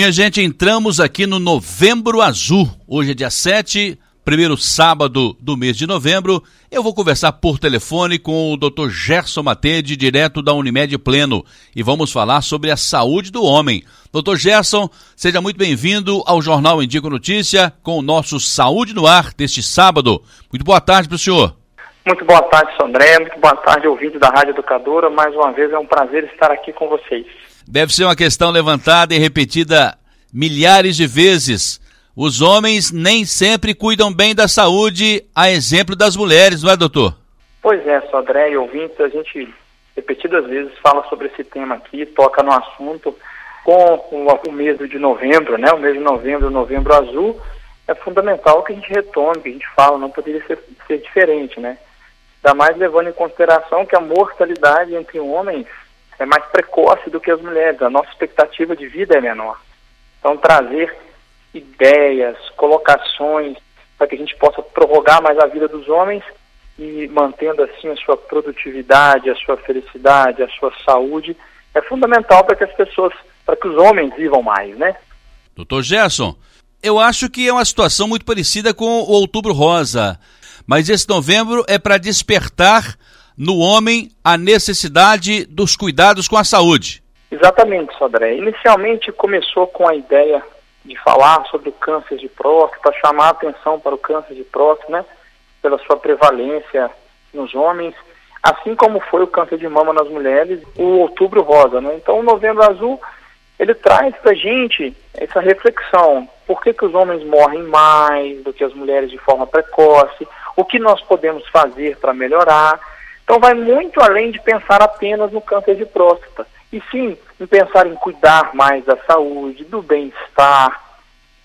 Minha gente, entramos aqui no Novembro Azul. Hoje é dia 7, primeiro sábado do mês de novembro. Eu vou conversar por telefone com o Dr. Gerson Matede, direto da Unimed Pleno, e vamos falar sobre a saúde do homem. Dr. Gerson, seja muito bem-vindo ao Jornal Indico Notícia com o nosso Saúde no Ar deste sábado. Muito boa tarde para o senhor. Muito boa tarde, Sandré. Muito boa tarde, ouvinte da Rádio Educadora. Mais uma vez é um prazer estar aqui com vocês. Deve ser uma questão levantada e repetida milhares de vezes. Os homens nem sempre cuidam bem da saúde, a exemplo das mulheres, não é, doutor? Pois é, Sodré e ouvintes, a gente repetidas vezes fala sobre esse tema aqui, toca no assunto com o, mês de novembro, né? O mês de novembro, novembro azul, é fundamental que a gente retome, que a gente fala, não poderia ser, ser diferente, né? Ainda mais levando em consideração que a mortalidade entre homens é mais precoce do que as mulheres, a nossa expectativa de vida é menor. Então, trazer ideias, colocações, para que a gente possa prorrogar mais a vida dos homens e mantendo assim a sua produtividade, a sua felicidade, a sua saúde, é fundamental para que as pessoas, para que os homens vivam mais, né? Doutor Gerson, eu acho que é uma situação muito parecida com o Outubro Rosa, mas esse novembro é para despertar no homem a necessidade dos cuidados com a saúde. Exatamente, Sodré. Inicialmente começou com a ideia de falar sobre o câncer de próstata, chamar a atenção para o câncer de próstata, né, pela sua prevalência nos homens, assim como foi o câncer de mama nas mulheres, o outubro rosa, né? Então, o novembro azul, ele traz para gente essa reflexão, por que, que os homens morrem mais do que as mulheres de forma precoce, o que nós podemos fazer para melhorar, então vai muito além de pensar apenas no câncer de próstata, e sim em pensar em cuidar mais da saúde, do bem-estar,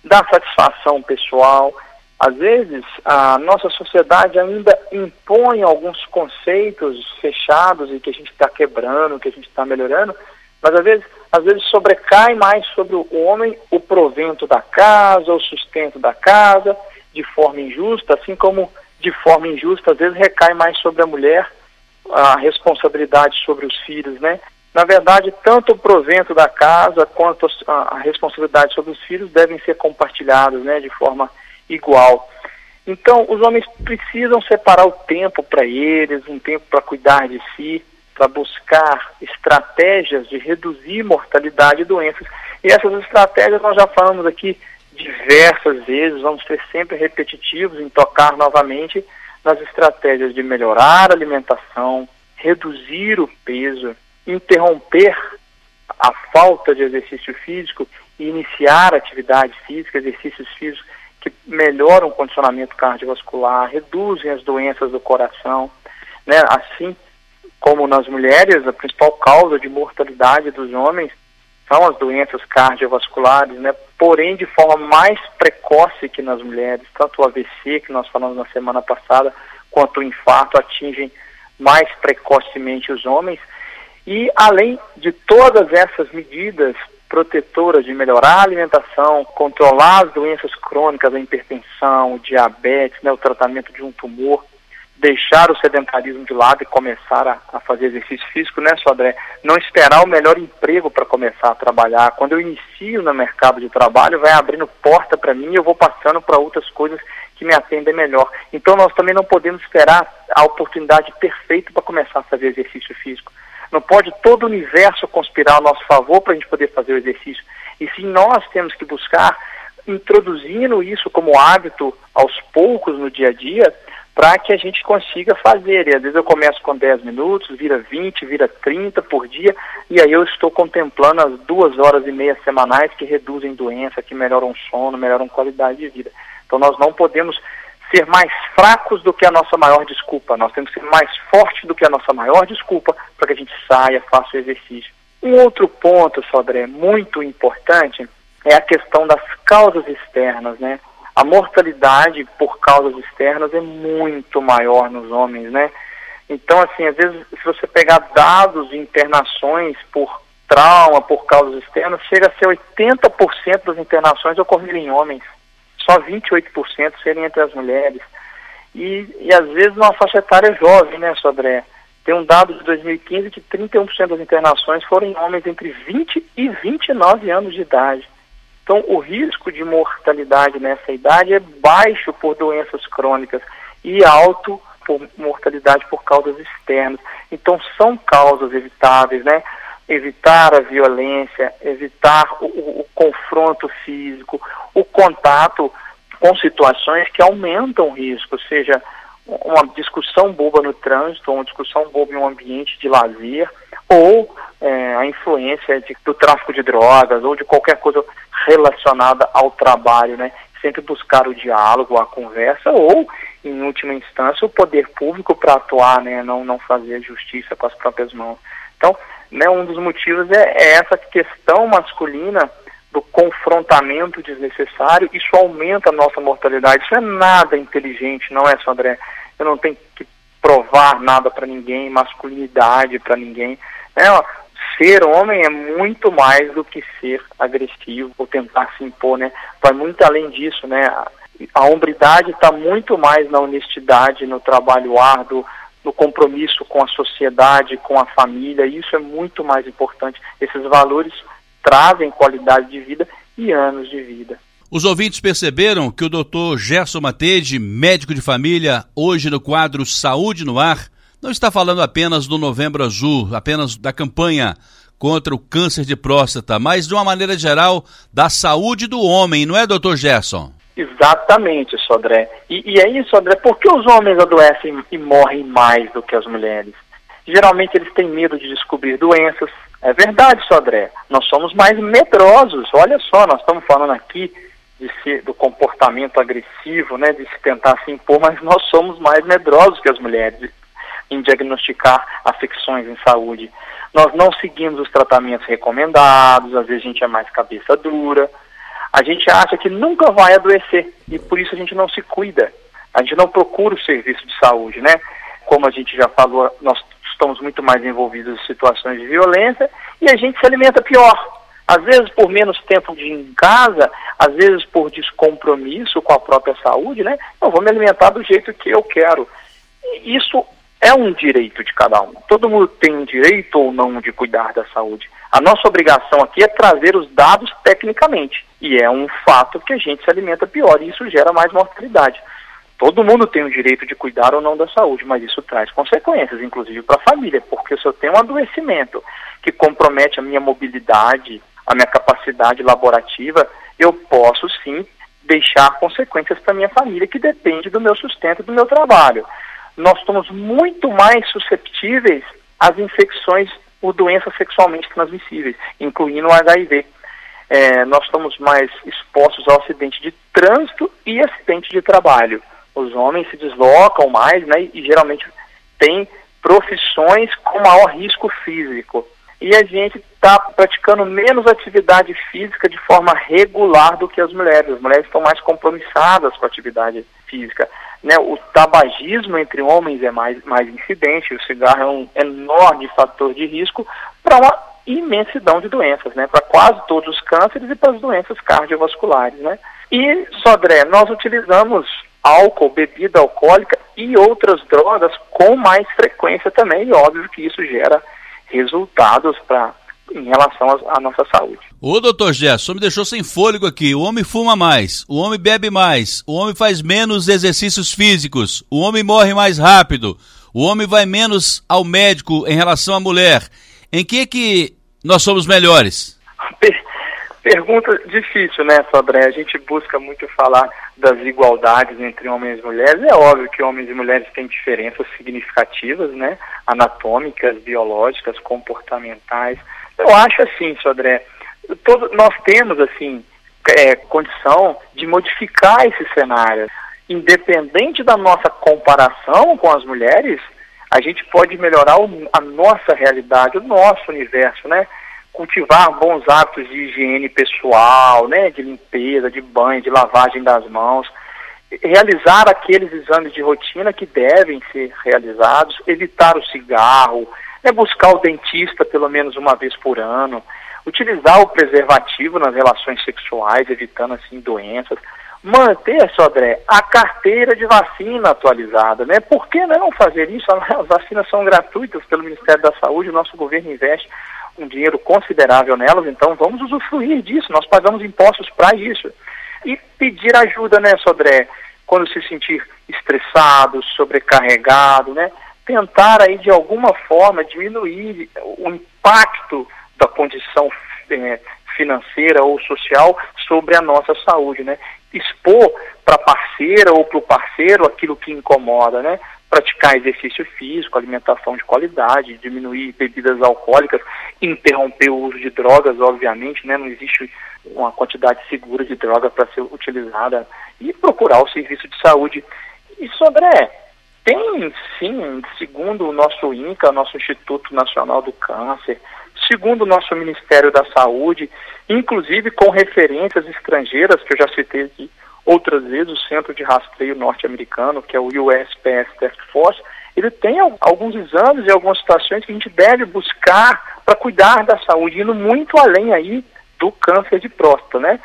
da satisfação pessoal. Às vezes, a nossa sociedade ainda impõe alguns conceitos fechados e que a gente está quebrando, que a gente está melhorando, mas às vezes, às vezes sobrecai mais sobre o homem o provento da casa, o sustento da casa, de forma injusta, assim como de forma injusta, às vezes recai mais sobre a mulher a responsabilidade sobre os filhos, né? Na verdade, tanto o provento da casa quanto a, responsabilidade sobre os filhos devem ser compartilhados, né, de forma igual. Então, os homens precisam separar o tempo para eles, um tempo para cuidar de si, para buscar estratégias de reduzir mortalidade e doenças. E essas estratégias nós já falamos aqui diversas vezes, vamos ser sempre repetitivos em tocar novamente nas estratégias de melhorar a alimentação, reduzir o peso, interromper a falta de exercício físico e iniciar atividade física, exercícios físicos que melhoram o condicionamento cardiovascular, reduzem as doenças do coração, né? Assim como nas mulheres, a principal causa de mortalidade dos homens são as doenças cardiovasculares, né? Porém, de forma mais precoce que nas mulheres, tanto o AVC que nós falamos na semana passada, quanto o infarto atingem mais precocemente os homens. E além de todas essas medidas protetoras de melhorar a alimentação, controlar as doenças crônicas, a hipertensão, o diabetes, né, o tratamento de um tumor, deixar o sedentarismo de lado e começar a, a fazer exercício físico, né, Sodré? Não esperar o melhor emprego para começar a trabalhar. Quando eu inicio no mercado de trabalho, vai abrindo porta para mim e eu vou passando para outras coisas que me atendem melhor. Então nós também não podemos esperar a oportunidade perfeita para começar a fazer exercício físico. Não pode todo o universo conspirar a nosso favor para a gente poder fazer o exercício. E sim nós temos que buscar introduzindo isso como hábito aos poucos no dia a dia, para que a gente consiga fazer. E às vezes eu começo com 10 minutos, vira 20, vira 30 por dia, e aí eu estou contemplando as duas horas e meia semanais que reduzem doença, que melhoram sono, melhoram qualidade de vida. Então nós não podemos ser mais fracos do que a nossa maior desculpa. Nós temos que ser mais fortes do que a nossa maior desculpa para que a gente saia, faça o exercício. Um outro ponto, Sodré, muito importante, é a questão das causas externas, né? A mortalidade por causas externas é muito maior nos homens, né? Então, assim, às vezes, se você pegar dados de internações por trauma, por causas externas, chega a ser 80% das internações ocorrerem em homens, só 28% serem entre as mulheres. E, e às vezes uma faixa etária jovem, né, Sodré? Tem um dado de 2015 que 31% das internações foram em homens entre 20 e 29 anos de idade. Então, o risco de mortalidade nessa idade é baixo por doenças crônicas e alto por mortalidade por causas externas. Então, são causas evitáveis, né? Evitar a violência, evitar o, o, o confronto físico, o contato com situações que aumentam o risco, seja uma discussão boba no trânsito, uma discussão boba em um ambiente de lazer, ou é, a influência de, do tráfico de drogas, ou de qualquer coisa relacionada ao trabalho, né? Sempre buscar o diálogo, a conversa, ou, em última instância, o poder público para atuar, né? Não, não fazer justiça com as próprias mãos. Então, né, um dos motivos é, é essa questão masculina do confrontamento desnecessário, isso aumenta a nossa mortalidade. Isso é nada inteligente, não é, André? Eu não tenho que provar nada para ninguém, masculinidade para ninguém. É, ser homem é muito mais do que ser agressivo ou tentar se impor, né? Vai muito além disso, né? A hombridade está muito mais na honestidade, no trabalho árduo, no compromisso com a sociedade, com a família. Isso é muito mais importante. Esses valores trazem qualidade de vida e anos de vida. Os ouvintes perceberam que o doutor Gerson Matede, médico de família, hoje no quadro Saúde no Ar, não está falando apenas do Novembro Azul, apenas da campanha contra o câncer de próstata, mas de uma maneira geral da saúde do homem, não é, doutor Gerson? Exatamente, Sodré. E, e é isso, André, por que os homens adoecem e morrem mais do que as mulheres? Geralmente eles têm medo de descobrir doenças, é verdade, Sodré. Nós somos mais medrosos. Olha só, nós estamos falando aqui de ser, do comportamento agressivo, né, de se tentar se impor, mas nós somos mais medrosos que as mulheres em diagnosticar afecções em saúde. Nós não seguimos os tratamentos recomendados, às vezes a gente é mais cabeça dura. A gente acha que nunca vai adoecer e por isso a gente não se cuida. A gente não procura o serviço de saúde, né? Como a gente já falou, nós estamos muito mais envolvidos em situações de violência e a gente se alimenta pior. Às vezes por menos tempo de em casa, às vezes por descompromisso com a própria saúde, né? Eu vou me alimentar do jeito que eu quero. E isso é um direito de cada um. Todo mundo tem direito ou não de cuidar da saúde. A nossa obrigação aqui é trazer os dados tecnicamente. E é um fato que a gente se alimenta pior e isso gera mais mortalidade. Todo mundo tem o direito de cuidar ou não da saúde, mas isso traz consequências, inclusive para a família, porque se eu tenho um adoecimento que compromete a minha mobilidade, a minha capacidade laborativa, eu posso sim deixar consequências para minha família que depende do meu sustento, do meu trabalho. Nós estamos muito mais susceptíveis às infecções por doenças sexualmente transmissíveis, incluindo o HIV. É, nós estamos mais expostos ao acidente de trânsito e acidente de trabalho os homens se deslocam mais, né, e geralmente têm profissões com maior risco físico. E a gente está praticando menos atividade física de forma regular do que as mulheres. As mulheres estão mais compromissadas com a atividade física. Né? O tabagismo entre homens é mais, mais incidente, o cigarro é um enorme fator de risco para uma imensidão de doenças, né? para quase todos os cânceres e para as doenças cardiovasculares. Né? E, Sodré, nós utilizamos álcool, bebida alcoólica e outras drogas com mais frequência também, e óbvio que isso gera resultados para em relação à nossa saúde. Ô doutor Gerson, me deixou sem fôlego aqui. O homem fuma mais, o homem bebe mais, o homem faz menos exercícios físicos, o homem morre mais rápido, o homem vai menos ao médico em relação à mulher. Em que que nós somos melhores? Pergunta difícil, né, Sodré? A gente busca muito falar das igualdades entre homens e mulheres. É óbvio que homens e mulheres têm diferenças significativas, né? Anatômicas, biológicas, comportamentais. Eu acho assim, Sodré, todo, nós temos, assim, é, condição de modificar esse cenário. Independente da nossa comparação com as mulheres, a gente pode melhorar o, a nossa realidade, o nosso universo, né? cultivar bons hábitos de higiene pessoal, né, de limpeza, de banho, de lavagem das mãos, realizar aqueles exames de rotina que devem ser realizados, evitar o cigarro, né, buscar o dentista pelo menos uma vez por ano, utilizar o preservativo nas relações sexuais, evitando assim doenças, manter, Sodré, a carteira de vacina atualizada, né? Por que não fazer isso? As vacinas são gratuitas pelo Ministério da Saúde, o nosso governo investe um dinheiro considerável nelas, então vamos usufruir disso, nós pagamos impostos para isso. E pedir ajuda, né, Sodré, quando se sentir estressado, sobrecarregado, né, tentar aí de alguma forma diminuir o impacto da condição é, financeira ou social sobre a nossa saúde, né? Expor para a parceira ou para o parceiro aquilo que incomoda, né? Praticar exercício físico, alimentação de qualidade, diminuir bebidas alcoólicas, interromper o uso de drogas, obviamente, né? Não existe uma quantidade segura de droga para ser utilizada e procurar o serviço de saúde. E sobre tem sim, segundo o nosso INCA, nosso Instituto Nacional do Câncer, segundo o nosso Ministério da Saúde, inclusive com referências estrangeiras, que eu já citei aqui outras vezes, o Centro de Rastreio Norte-Americano, que é o USPS Task Force, ele tem alguns exames e algumas situações que a gente deve buscar para cuidar da saúde, indo muito além aí do câncer de próstata, né?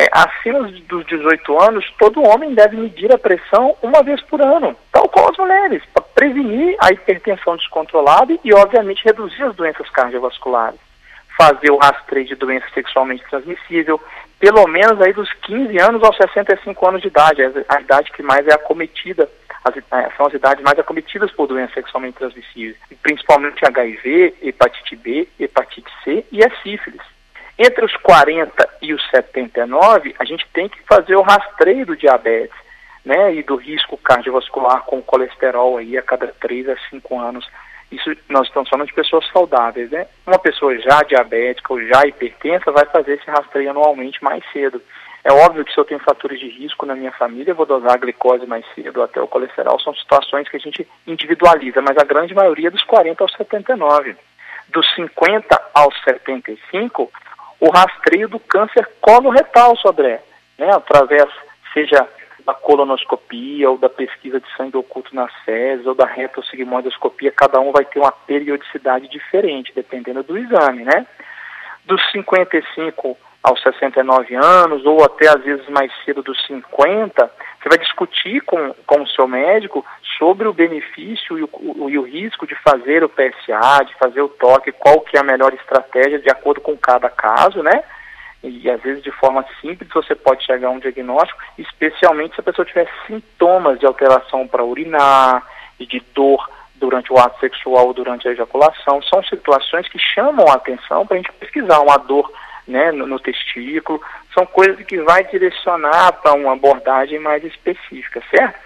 É, acima dos 18 anos, todo homem deve medir a pressão uma vez por ano, tal qual as mulheres, para prevenir a hipertensão descontrolada e, obviamente, reduzir as doenças cardiovasculares. Fazer o rastreio de doença sexualmente transmissível, pelo menos aí dos 15 anos aos 65 anos de idade, a idade que mais é acometida, as, é, são as idades mais acometidas por doenças sexualmente transmissíveis, principalmente HIV, hepatite B, hepatite C e a sífilis. Entre os 40 e os 79, a gente tem que fazer o rastreio do diabetes, né, e do risco cardiovascular com colesterol aí a cada 3 a 5 anos. Isso nós estamos falando de pessoas saudáveis, né? Uma pessoa já diabética ou já hipertensa vai fazer esse rastreio anualmente mais cedo. É óbvio que se eu tenho fatores de risco na minha família, eu vou dosar a glicose mais cedo, até o colesterol, são situações que a gente individualiza, mas a grande maioria dos 40 aos 79. Dos 50 aos 75, o rastreio do câncer coloretal, Sodré, né, através, seja da colonoscopia ou da pesquisa de sangue oculto nas fezes ou da retossigmoidoscopia, cada um vai ter uma periodicidade diferente, dependendo do exame, né? Dos 55 aos 69 anos, ou até às vezes mais cedo dos 50, você vai discutir com, com o seu médico sobre o benefício e o, o, e o risco de fazer o PSA, de fazer o toque, qual que é a melhor estratégia de acordo com cada caso, né? E às vezes de forma simples você pode chegar a um diagnóstico, especialmente se a pessoa tiver sintomas de alteração para urinar e de dor durante o ato sexual ou durante a ejaculação. São situações que chamam a atenção para a gente pesquisar uma dor né, no, no, testículo. São coisas que vai direcionar para uma abordagem mais específica, certo?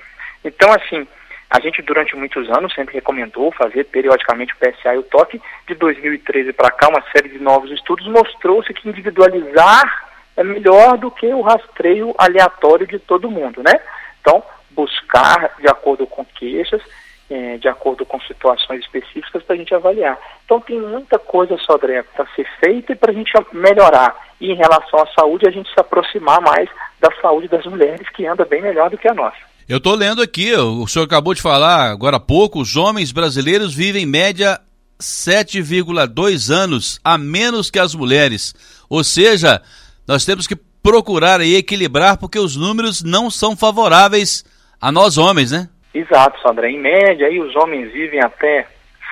Então, assim, a gente, durante muitos anos, sempre recomendou fazer periodicamente o PSA e o toque. De 2013 para cá, uma série de novos estudos mostrou-se que individualizar é melhor do que o rastreio aleatório de todo mundo, né? Então, buscar de acordo com queixas, é, de acordo com situações específicas para a gente avaliar. Então, tem muita coisa, Sodré, para ser feita e para a gente melhorar. E em relação à saúde, a gente se aproximar mais da saúde das mulheres, que anda bem melhor do que a nossa. Eu estou lendo aqui, o senhor acabou de falar agora há pouco, os homens brasileiros vivem em média 7,2 anos a menos que as mulheres. Ou seja, nós temos que procurar aí equilibrar porque os números não são favoráveis a nós homens, né? Exato, Sandra. Em média, aí os homens vivem até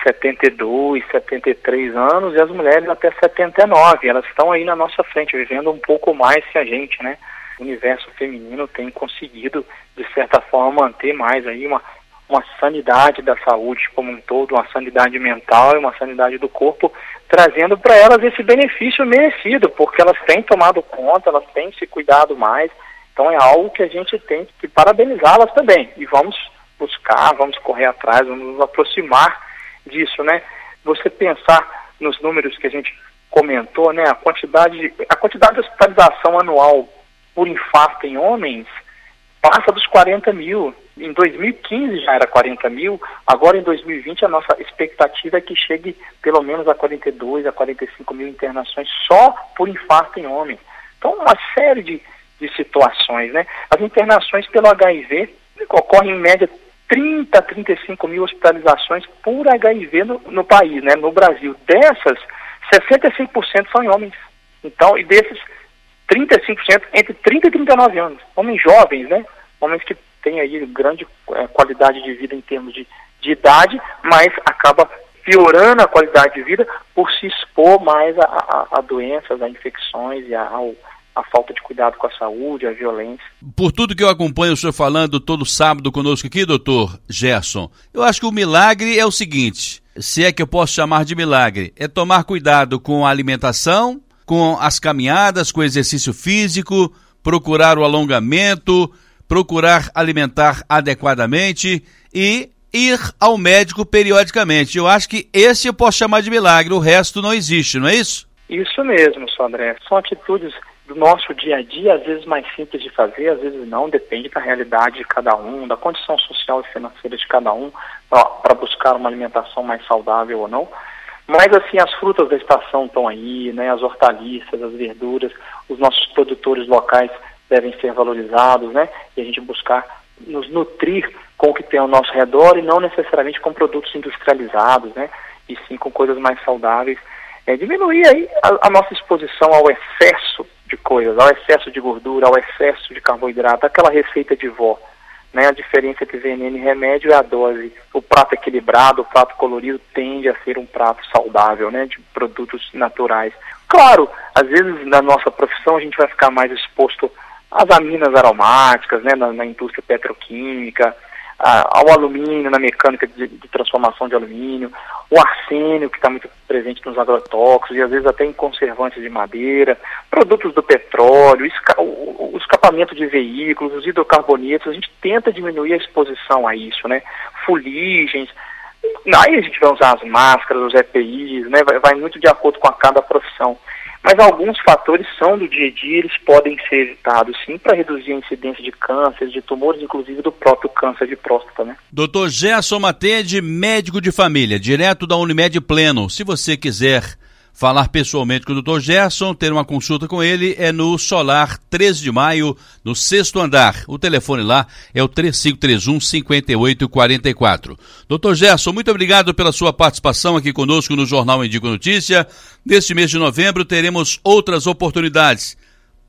72, 73 anos e as mulheres até 79. Elas estão aí na nossa frente, vivendo um pouco mais que a gente, né? o universo feminino tem conseguido, certa forma, manter mais aí uma, uma sanidade da saúde como um todo, uma sanidade mental e uma sanidade do corpo, trazendo para elas esse benefício merecido, porque elas têm tomado conta, elas têm se cuidado mais. Então é algo que a gente tem que parabenizá-las também. E vamos buscar, vamos correr atrás, vamos nos aproximar disso, né? Você pensar nos números que a gente comentou, né? A quantidade, a quantidade de hospitalização anual por infarto em homens passa dos 40 mil. Em 2015 já era 40 mil, agora em 2020 a nossa expectativa é que chegue pelo menos a 42, a 45 mil internações só por infarto em homens. Então, uma série de, de situações, né? As internações pelo HIV ocorrem em média 30 a 35 mil hospitalizações por HIV no, no país, né? No Brasil. Dessas, 65% são em homens. Então, e desses 35% entre 30 e 39 anos. Homens jovens, né? Homens que têm aí grande é, qualidade de vida em termos de, de idade, mas acaba piorando a qualidade de vida por se expor mais a, a, a doenças, a infecções e ao, a falta de cuidado com a saúde, a violência. Por tudo que eu acompanho o senhor falando todo sábado conosco aqui, doutor Gerson, eu acho que o milagre é o seguinte, se é que eu posso chamar de milagre, é tomar cuidado com a alimentação, com as caminhadas, com o exercício físico, procurar o alongamento, procurar alimentar adequadamente e ir ao médico periodicamente. Eu acho que esse eu posso chamar de milagre, o resto não existe, não é isso? Isso mesmo, Sandré. São atitudes do nosso dia a dia, às vezes mais simples de fazer, às vezes não, depende da realidade de cada um, da condição social e financeira de cada um, para buscar uma alimentação mais saudável ou não. Mas assim, as frutas da estação estão aí, né, as hortaliças, as verduras, os nossos produtores locais devem ser valorizados, né, e a gente buscar nos nutrir com o que tem ao nosso redor e não necessariamente com produtos industrializados, né, e sim com coisas mais saudáveis. É, diminuir aí a, a nossa exposição ao excesso de coisas, ao excesso de gordura, ao excesso de carboidrato, aquela receita de vó. Né, a diferença entre veneno e remédio é a dose. O prato equilibrado, o prato colorido tende a ser um prato saudável, né, de produtos naturais. Claro, às vezes na nossa profissão a gente vai ficar mais exposto às aminas aromáticas, né, na, na indústria petroquímica, ao alumínio, na mecânica de, de, transformação de alumínio, o arsênio, que está muito presente nos agrotóxicos e às vezes até em conservantes de madeira, produtos do petróleo, esca o, o, escapamento de veículos, os hidrocarbonetos, a gente tenta diminuir a exposição a isso, né? Fuligens, aí a gente vai usar as máscaras, os EPIs, né? Vai, vai muito de acordo com a cada profissão. Mas alguns fatores são do dia a dia, eles podem ser evitados sim para reduzir a incidência de câncer, de tumores, inclusive do próprio câncer de próstata, né? Doutor Gerson Matede, médico de família, direto da Unimed Pleno. Se você quiser falar pessoalmente com o Dr. Gerson, ter uma consulta com ele, é no Solar 13 de maio, no sexto andar. O telefone lá é o 3531 5844. Dr. Gerson, muito obrigado pela sua participação aqui conosco no Jornal Indico Notícia. Neste mês de novembro teremos outras oportunidades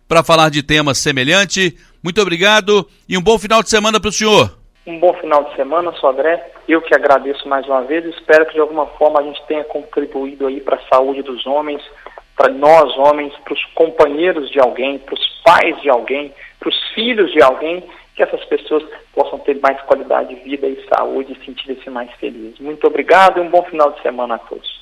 para falar de temas semelhantes. Muito obrigado e um bom final de semana para o senhor. Um bom final de semana, Sodré. Eu que agradeço mais uma vez. Espero que de alguma forma a gente tenha contribuído aí para a saúde dos homens, para nós homens, para os companheiros de alguém, para os pais de alguém, para os filhos de alguém, que essas pessoas possam ter mais qualidade de vida e saúde e sentir-se mais felizes. Muito obrigado e um bom final de semana a todos.